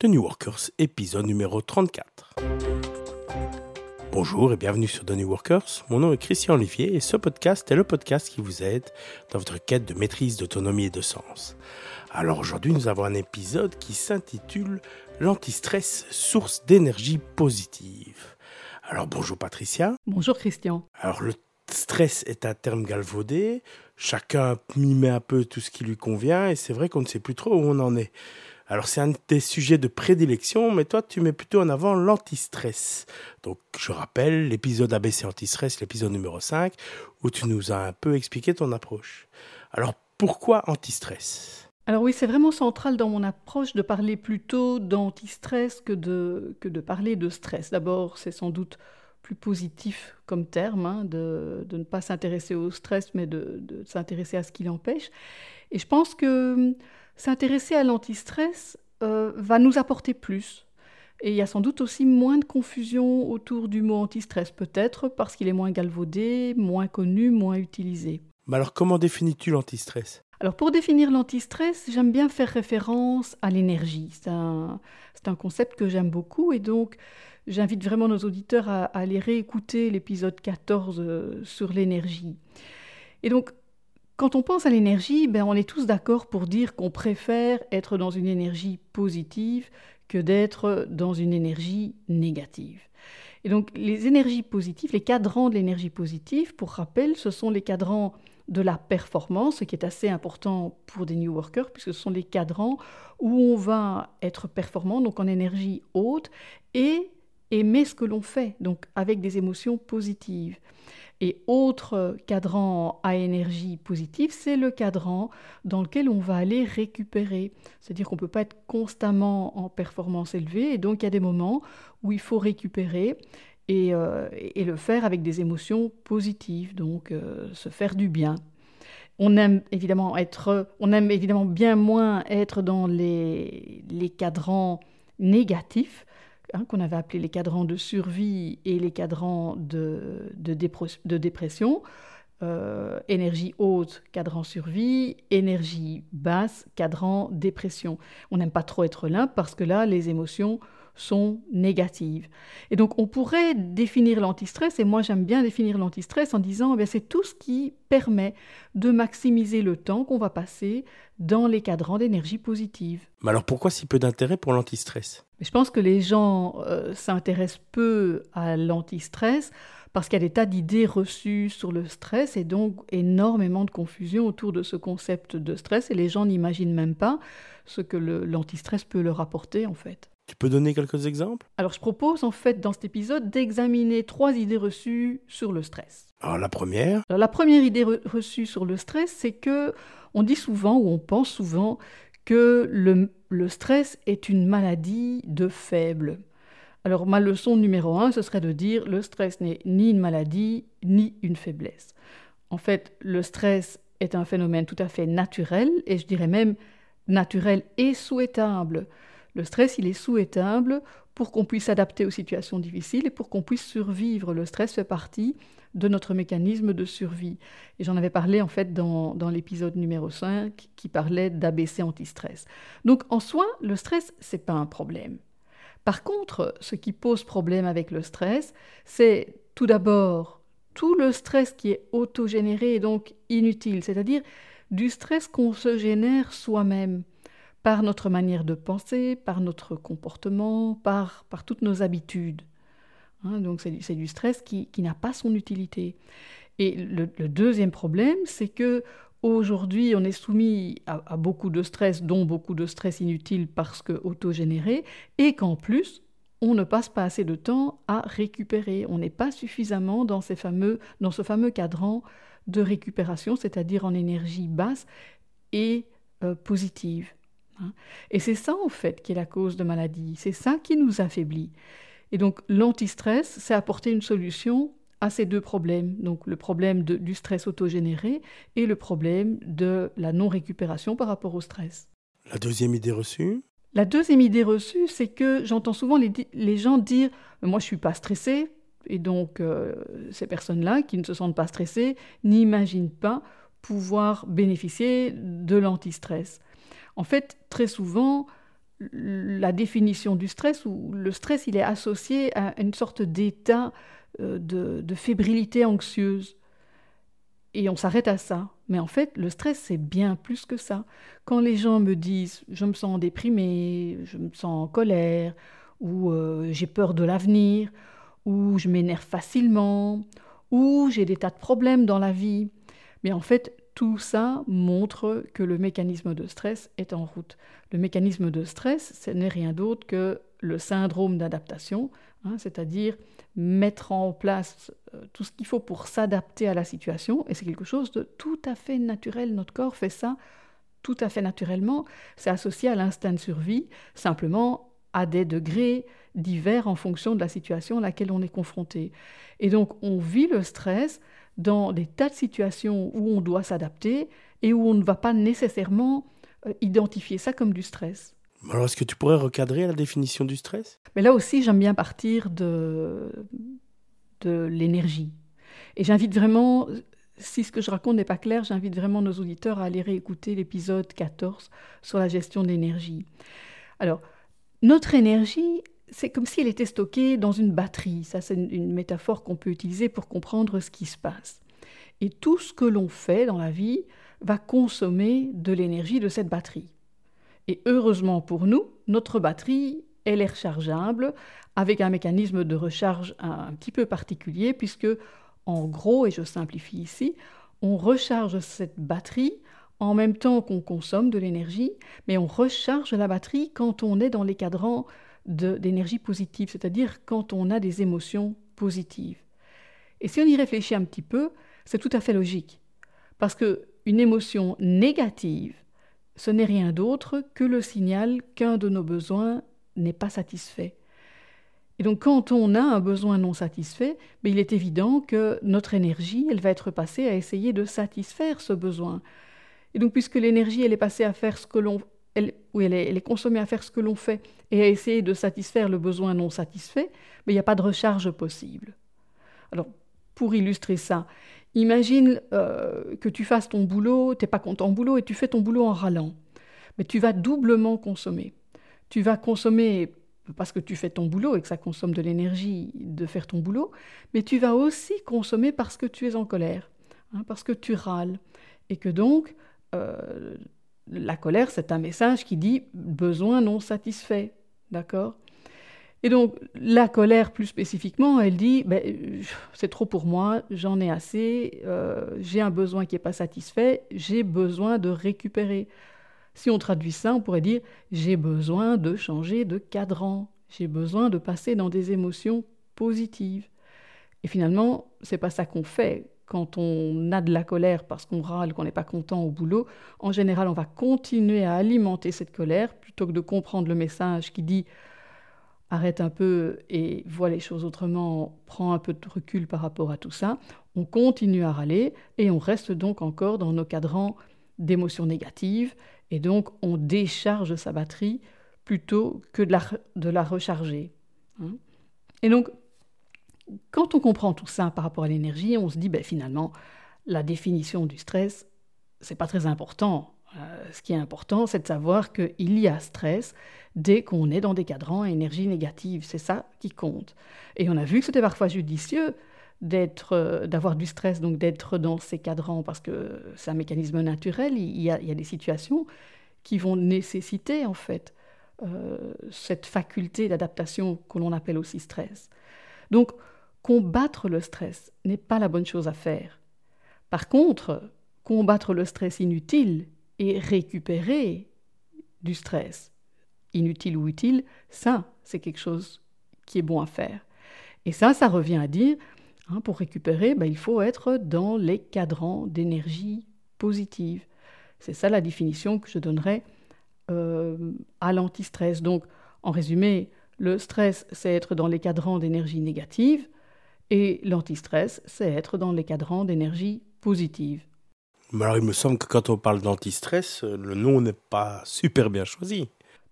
de New Workers, épisode numéro 34. Bonjour et bienvenue sur The New Workers. Mon nom est Christian Olivier et ce podcast est le podcast qui vous aide dans votre quête de maîtrise, d'autonomie et de sens. Alors aujourd'hui, nous avons un épisode qui s'intitule L'antistress, source d'énergie positive. Alors bonjour Patricia. Bonjour Christian. Alors le stress est un terme galvaudé, chacun y met un peu tout ce qui lui convient et c'est vrai qu'on ne sait plus trop où on en est. Alors c'est un des sujets de prédilection, mais toi tu mets plutôt en avant l'antistress. Donc je rappelle l'épisode ABC antistress, l'épisode numéro 5, où tu nous as un peu expliqué ton approche. Alors pourquoi antistress? Alors oui, c'est vraiment central dans mon approche de parler plutôt d'antistress que de, que de parler de stress. D'abord, c'est sans doute plus positif comme terme, hein, de, de, ne pas s'intéresser au stress, mais de, de s'intéresser à ce qui l'empêche. Et je pense que s'intéresser à l'antistress euh, va nous apporter plus. Et il y a sans doute aussi moins de confusion autour du mot antistress, peut-être parce qu'il est moins galvaudé, moins connu, moins utilisé. Mais alors comment définis-tu l'antistress? Alors pour définir l'antistress, j'aime bien faire référence à l'énergie. C'est un, un, concept que j'aime beaucoup et donc j'invite vraiment nos auditeurs à, à aller réécouter l'épisode 14 euh, sur l'énergie. Et donc quand on pense à l'énergie, ben on est tous d'accord pour dire qu'on préfère être dans une énergie positive que d'être dans une énergie négative. Et donc les énergies positives, les cadrans de l'énergie positive, pour rappel, ce sont les cadrans de la performance, ce qui est assez important pour des new workers, puisque ce sont les cadrans où on va être performant, donc en énergie haute, et aimer ce que l'on fait, donc avec des émotions positives. Et autre cadran à énergie positive, c'est le cadran dans lequel on va aller récupérer. C'est-à-dire qu'on ne peut pas être constamment en performance élevée, et donc il y a des moments où il faut récupérer et, euh, le faire avec des émotions positives, donc euh, se faire du bien. On aime évidemment être, on aime évidemment bien moins être dans les, les cadrans négatifs, Hein, qu'on avait appelé les cadrans de survie et les cadrans de, de, dépression. Euh, énergie haute, cadran survie, énergie basse, cadran dépression. On n'aime pas trop être là parce que là, les émotions sont négatives. Et donc on pourrait définir l'antistress, et moi j'aime bien définir l'antistress en disant eh c'est tout ce qui permet de maximiser le temps qu'on va passer dans les cadrans d'énergie positive. Mais alors pourquoi si peu d'intérêt pour l'antistress? Je pense que les gens euh, s'intéressent peu à l'antistress parce qu'il y a des tas d'idées reçues sur le stress et donc énormément de confusion autour de ce concept de stress et les gens n'imaginent même pas ce que l'antistress peut leur apporter en fait. Tu peux donner quelques exemples? Alors je propose en fait dans cet épisode d'examiner trois idées reçues sur le stress. Alors la première? Alors, La première idée reçue sur le stress, c'est que on dit souvent ou on pense souvent que le, le stress est une maladie de faible. Alors ma leçon numéro un, ce serait de dire le stress n'est ni une maladie ni une faiblesse. En fait, le stress est un phénomène tout à fait naturel et je dirais même naturel et souhaitable. Le stress, il est souhaitable pour qu'on puisse s'adapter aux situations difficiles et pour qu'on puisse survivre. Le stress fait partie de notre mécanisme de survie. Et j'en avais parlé en fait dans, dans l'épisode numéro 5 qui parlait d'ABC anti-stress. Donc en soi, le stress, c'est pas un problème. Par contre, ce qui pose problème avec le stress, c'est tout d'abord tout le stress qui est autogénéré et donc inutile, c'est-à-dire du stress qu'on se génère soi-même par notre manière de penser, par notre comportement, par, toutes nos habitudes. Hein, donc c'est du, stress qui, n'a pas son utilité. Et le, deuxième problème, c'est que aujourd'hui, on est soumis à, beaucoup de stress, dont beaucoup de stress inutile parce que autogénéré, et qu'en plus, on ne passe pas assez de temps à récupérer. On n'est pas suffisamment dans, ces fameux, ce fameux cadran de récupération, c'est-à-dire en énergie basse et euh, positive. Hein. Et c'est ça, en fait, qui est la cause de maladie. C'est ça qui nous affaiblit. Et donc, l'antistress, c'est apporter une solution à ces deux problèmes. Donc, le problème du stress autogénéré et le problème de la non-récupération par rapport au stress. La deuxième idée reçue? La deuxième idée reçue, c'est que j'entends souvent les, gens dire Moi, je ne suis pas stressé. Et donc, euh, ces personnes-là qui ne se sentent pas stressées n'imaginent pas pouvoir bénéficier de l'antistress. En fait, très souvent, la définition du stress, où le stress, il est associé à une sorte d'état euh, de, fébrilité anxieuse. Et on s'arrête à ça. Mais en fait, le stress, c'est bien plus que ça. Quand les gens me disent je me sens déprimé, je me sens en colère, ou euh, j'ai peur de l'avenir, ou je m'énerve facilement, ou j'ai des tas de problèmes dans la vie, mais en fait, tout ça montre que le mécanisme de stress est en route. Le mécanisme de stress, ce n'est rien d'autre que le syndrome d'adaptation, hein, c'est-à-dire mettre en place euh, tout ce qu'il faut pour s'adapter à la situation, et c'est quelque chose de tout à fait naturel. Notre corps fait ça tout à fait naturellement. C'est associé à l'instinct de survie, simplement à des degrés divers en fonction de la situation à laquelle on est confronté. Et donc on vit le stress dans des tas de situations où on doit s'adapter et où on ne va pas nécessairement euh, identifier ça comme du stress. Alors, est-ce que tu pourrais recadrer la définition du stress? Mais là aussi, j'aime bien partir de, de l'énergie. Et j'invite vraiment, si ce que je raconte n'est pas clair, j'invite vraiment nos auditeurs à aller réécouter l'épisode 14 sur la gestion de l'énergie. Alors, notre énergie, c'est comme si elle était stockée dans une batterie. Ça, c'est une métaphore qu'on peut utiliser pour comprendre ce qui se passe. Et tout ce que l'on fait dans la vie va consommer de l'énergie de cette batterie. Et heureusement pour nous, notre batterie, elle est rechargeable avec un mécanisme de recharge un, petit peu particulier, puisque, en gros, et je simplifie ici, on recharge cette batterie en même temps qu'on consomme de l'énergie, mais on recharge la batterie quand on est dans les cadrans d'énergie positive, c'est-à-dire quand on a des émotions positives. Et si on y réfléchit un petit peu, c'est tout à fait logique. Parce qu'une émotion négative, ce n'est rien d'autre que le signal qu'un de nos besoins n'est pas satisfait. Et donc quand on a un besoin non satisfait, mais ben, il est évident que notre énergie, elle va être passée à essayer de satisfaire ce besoin. Et donc puisque l'énergie, elle est passée à faire ce que l'on elle, elle est, consommée à faire ce que l'on fait et à essayer de satisfaire le besoin non satisfait, mais il n'y a pas de recharge possible. Alors, pour illustrer ça, imagine euh, que tu fasses ton boulot, tu n'es pas content au boulot et tu fais ton boulot en râlant. Mais tu vas doublement consommer. Tu vas consommer parce que tu fais ton boulot et que ça consomme de l'énergie de faire ton boulot, mais tu vas aussi consommer parce que tu es en colère, hein, parce que tu râles, et que donc euh, la colère, c'est un message qui dit besoin non satisfait. D'accord? Et donc, la colère, plus spécifiquement, elle dit ben, c'est trop pour moi, j'en ai assez, euh, j'ai un besoin qui n'est pas satisfait, j'ai besoin de récupérer. Si on traduit ça, on pourrait dire j'ai besoin de changer de cadran, j'ai besoin de passer dans des émotions positives. Et finalement, c'est pas ça qu'on fait quand on a de la colère parce qu'on râle, qu'on n'est pas content au boulot, en général, on va continuer à alimenter cette colère plutôt que de comprendre le message qui dit arrête un peu et vois les choses autrement, prends un peu de recul par rapport à tout ça. On continue à râler et on reste donc encore dans nos cadrans d'émotions négatives et donc on décharge sa batterie plutôt que de la, recharger. Hein. Et donc, quand on comprend tout ça par rapport à l'énergie, on se dit ben, finalement, la définition du stress, c'est pas très important. Euh, ce qui est important, c'est de savoir qu'il y a stress dès qu'on est dans des cadrans à énergie négative. C'est ça qui compte. Et on a vu que c'était parfois judicieux d'être, euh, d'avoir du stress, donc d'être dans ces cadrans, parce que c'est un mécanisme naturel. Il y, a, des situations qui vont nécessiter en fait euh, cette faculté d'adaptation que l'on appelle aussi stress. Donc, combattre le stress n'est pas la bonne chose à faire. Par contre, combattre le stress inutile et récupérer du stress, inutile ou utile, ça, c'est quelque chose qui est bon à faire. Et ça, ça revient à dire, hein, pour récupérer, ben, il faut être dans les cadrans d'énergie positive. C'est ça la définition que je donnerais euh, à l'antistress. Donc, en résumé, le stress, c'est être dans les cadrans d'énergie négative. Et l'antistress, c'est être dans les cadrans d'énergie positive. Mais alors il me semble que quand on parle d'antistress, le nom n'est pas super bien choisi.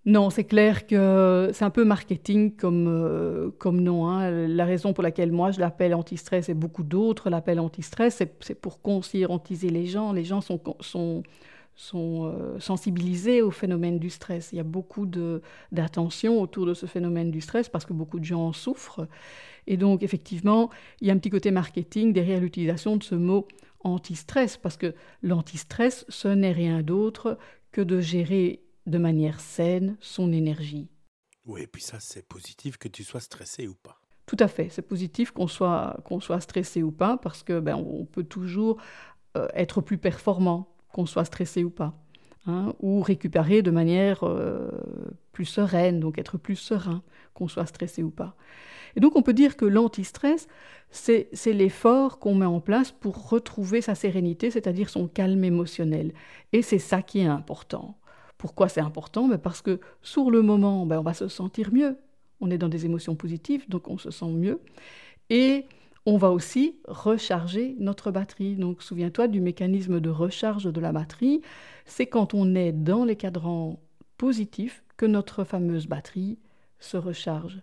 Non, c'est clair que c'est un peu marketing comme, euh, comme nom. Hein. La raison pour laquelle moi je l'appelle antistress et beaucoup d'autres l'appellent antistress, c'est pour conscientiser les gens. Les gens sont, sont, sont euh, sensibilisés au phénomène du stress. Il y a beaucoup d'attention autour de ce phénomène du stress parce que beaucoup de gens en souffrent. Et donc, effectivement, il y a un petit côté marketing derrière l'utilisation de ce mot anti-stress, parce que l'anti-stress, ce n'est rien d'autre que de gérer de manière saine son énergie. Oui, et puis ça, c'est positif que tu sois stressé ou pas. Tout à fait, c'est positif qu'on soit, qu'on soit stressé ou pas, parce que ben, on peut toujours euh, être plus performant qu'on soit stressé ou pas, hein, ou récupérer de manière euh, plus sereine, donc être plus serein, qu'on soit stressé ou pas. Et donc on peut dire que l'anti-stress, c'est l'effort qu'on met en place pour retrouver sa sérénité, c'est-à-dire son calme émotionnel. Et c'est ça qui est important. Pourquoi c'est important? Ben Parce que sur le moment, ben on va se sentir mieux. On est dans des émotions positives, donc on se sent mieux. Et on va aussi recharger notre batterie. Donc souviens-toi du mécanisme de recharge de la batterie. C'est quand on est dans les cadrans positifs que notre fameuse batterie se recharge.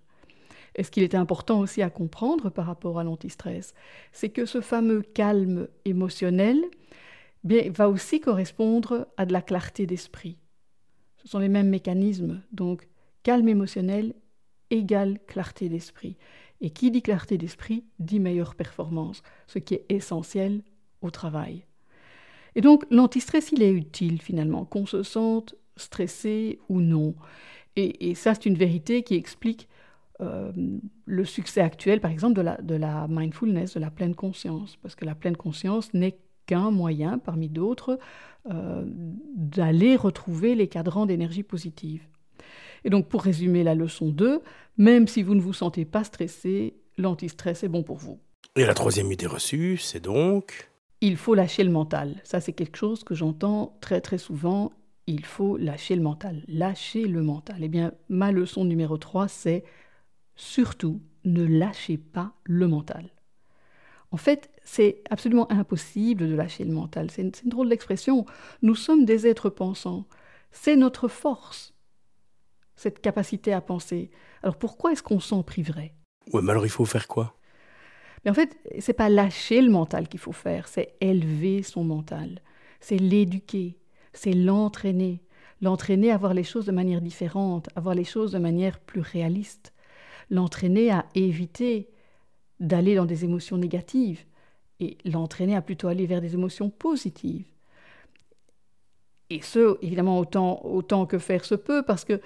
Et ce qu'il est important aussi à comprendre par rapport à l'antistress, c'est que ce fameux calme émotionnel bien, va aussi correspondre à de la clarté d'esprit. Ce sont les mêmes mécanismes. Donc calme émotionnel égale clarté d'esprit. Et qui dit clarté d'esprit dit meilleure performance, ce qui est essentiel au travail. Et donc l'antistress, il est utile finalement, qu'on se sente stressé ou non. Et, ça, c'est une vérité qui explique euh, le succès actuel, par exemple, de la, mindfulness, de la pleine conscience, parce que la pleine conscience n'est qu'un moyen, parmi d'autres, euh, d'aller retrouver les cadrans d'énergie positive. Et donc, pour résumer la leçon 2, même si vous ne vous sentez pas stressé, l'antistress est bon pour vous. Et la troisième idée reçue, c'est donc Il faut lâcher le mental. Ça, c'est quelque chose que j'entends très très souvent. Il faut lâcher le mental. Lâcher le mental. Eh bien, ma leçon numéro 3, c'est surtout ne lâchez pas le mental. En fait, c'est absolument impossible de lâcher le mental. C'est une, une, drôle d'expression. Nous sommes des êtres pensants. C'est notre force cette capacité à penser. Alors pourquoi est-ce qu'on s'en priverait? Ouais, mais alors il faut faire quoi? Mais en fait, c'est pas lâcher le mental qu'il faut faire, c'est élever son mental, c'est l'éduquer, c'est l'entraîner, l'entraîner à voir les choses de manière différente, à voir les choses de manière plus réaliste, l'entraîner à éviter d'aller dans des émotions négatives et l'entraîner à plutôt aller vers des émotions positives. Et ce, évidemment, autant, autant que faire se peut, parce que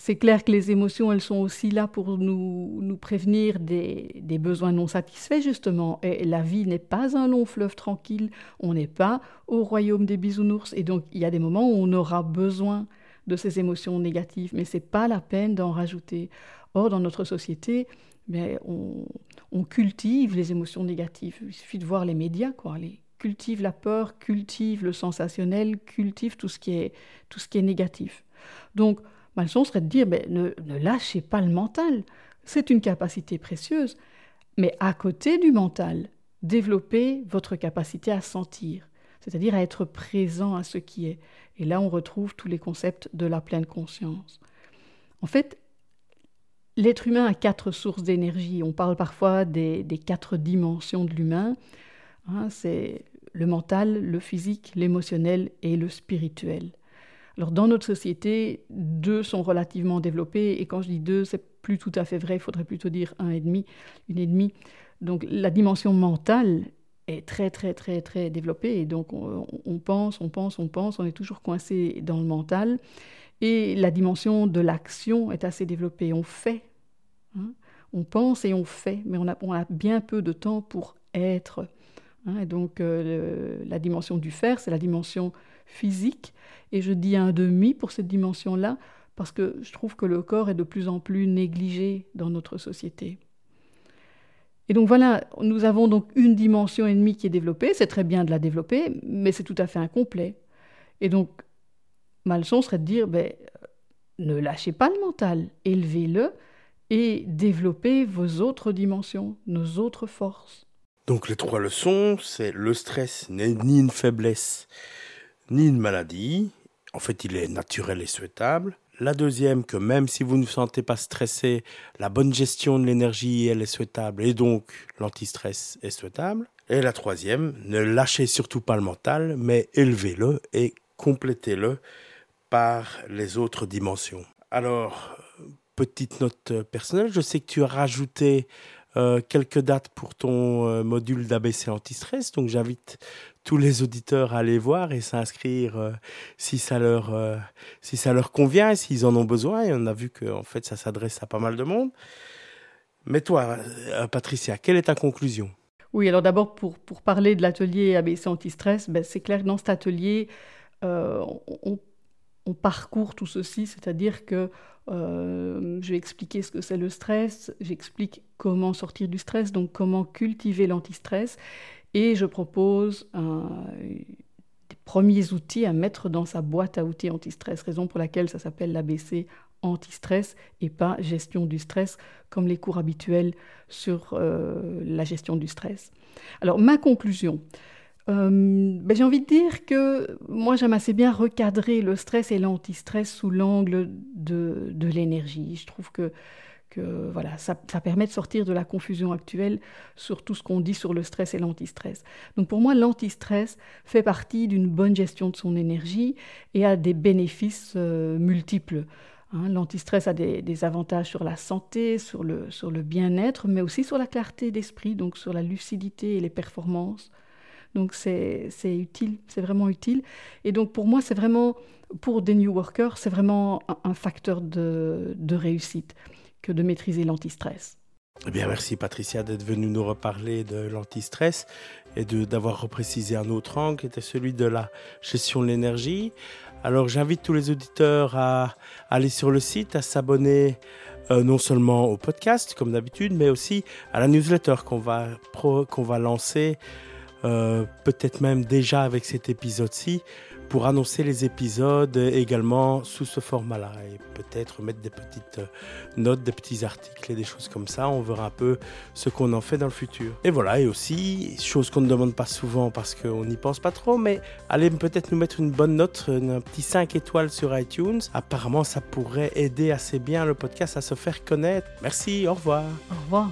c'est clair que les émotions, elles sont aussi là pour nous, nous prévenir des, des, besoins non satisfaits, justement. Et la vie n'est pas un long fleuve tranquille, on n'est pas au royaume des bisounours. Et donc, il y a des moments où on aura besoin de ces émotions négatives, mais c'est pas la peine d'en rajouter. Or, dans notre société, mais on, on, cultive les émotions négatives. Il suffit de voir les médias, quoi. Les, cultive la peur, cultive le sensationnel, cultive tout ce qui est, tout ce qui est négatif. Donc, Ma serait de dire ben, ne, lâchez pas le mental. C'est une capacité précieuse. Mais à côté du mental, développez votre capacité à sentir, c'est-à-dire à être présent à ce qui est. Et là, on retrouve tous les concepts de la pleine conscience. En fait, l'être humain a quatre sources d'énergie. On parle parfois des, des quatre dimensions de l'humain. Hein, c'est le mental, le physique, l'émotionnel et le spirituel. Alors dans notre société, deux sont relativement développés, et quand je dis deux, c'est plus tout à fait vrai, il faudrait plutôt dire un et demi, une et demie. Donc la dimension mentale est très très très très développée, et donc on, pense, on pense, on pense, on est toujours coincé dans le mental, et la dimension de l'action est assez développée, on fait, hein. on pense et on fait, mais on a, bien peu de temps pour être. Hein. et donc euh, la dimension du faire, c'est la dimension physique. Et je dis un demi pour cette dimension-là parce que je trouve que le corps est de plus en plus négligé dans notre société. Et donc voilà, nous avons donc une dimension et demie qui est développée, c'est très bien de la développer, mais c'est tout à fait incomplet. Et donc, ma leçon serait de dire, ben, ne lâchez pas le mental, élevez-le et développez vos autres dimensions, nos autres forces. Donc les trois leçons, c'est le stress n'est ni une faiblesse, ni une maladie. En fait, il est naturel et souhaitable. La deuxième, que même si vous ne vous sentez pas stressé, la bonne gestion de l'énergie, elle est souhaitable et donc l'antistress est souhaitable. Et la troisième, ne lâchez surtout pas le mental, mais élevez-le et complétez-le par les autres dimensions. Alors, petite note personnelle, je sais que tu as rajouté euh, quelques dates pour ton euh, module d'ABC anti-stress, donc j'invite tous les auditeurs à aller voir et s'inscrire euh, si ça leur si ça leur convient, s'ils en ont besoin. Et on a vu que en fait ça s'adresse à pas mal de monde. Mais toi, Patricia, quelle est ta conclusion? Oui, alors d'abord pour, pour parler de l'atelier ABC anti-stress, ben, c'est clair que dans cet atelier, on, on parcourt tout ceci, c'est-à-dire que euh, je vais expliquer ce que c'est le stress, j'explique comment sortir du stress, donc comment cultiver l'antistress, et je propose des premiers outils à mettre dans sa boîte à outils anti-stress, raison pour laquelle ça s'appelle l'ABC anti-stress et pas gestion du stress comme les cours habituels sur euh, la gestion du stress. Alors ma conclusion, euh, ben, j'ai envie de dire que moi j'aime assez bien recadrer le stress et l'antistress sous l'angle de, de l'énergie. Je trouve que, que voilà, ça, ça, permet de sortir de la confusion actuelle sur tout ce qu'on dit sur le stress et l'antistress. Donc pour moi, l'antistress fait partie d'une bonne gestion de son énergie et a des bénéfices euh, multiples. Hein, L'antistress a des, des, avantages sur la santé, sur le, sur le bien-être, mais aussi sur la clarté d'esprit, donc sur la lucidité et les performances. Donc c'est utile, c'est vraiment utile. Et donc pour moi, c'est vraiment, pour des New Workers, c'est vraiment un, facteur de, de, réussite que de maîtriser l'antistress. Eh bien, merci Patricia d'être venue nous reparler de l'antistress et d'avoir reprécisé un autre angle qui était celui de la gestion de l'énergie. Alors j'invite tous les auditeurs à aller sur le site, à s'abonner euh, non seulement au podcast comme d'habitude, mais aussi à la newsletter qu'on va, qu'on va lancer euh, peut-être même déjà avec cet épisode-ci, pour annoncer les épisodes également sous ce format-là et peut-être mettre des petites euh, notes, des petits articles et des choses comme ça. On verra un peu ce qu'on en fait dans le futur. Et voilà, et aussi, chose qu'on ne demande pas souvent parce qu'on n'y pense pas trop, mais allez peut-être nous mettre une bonne note, un petit 5 étoiles sur iTunes. Apparemment, ça pourrait aider assez bien le podcast à se faire connaître. Merci, au revoir. Au revoir.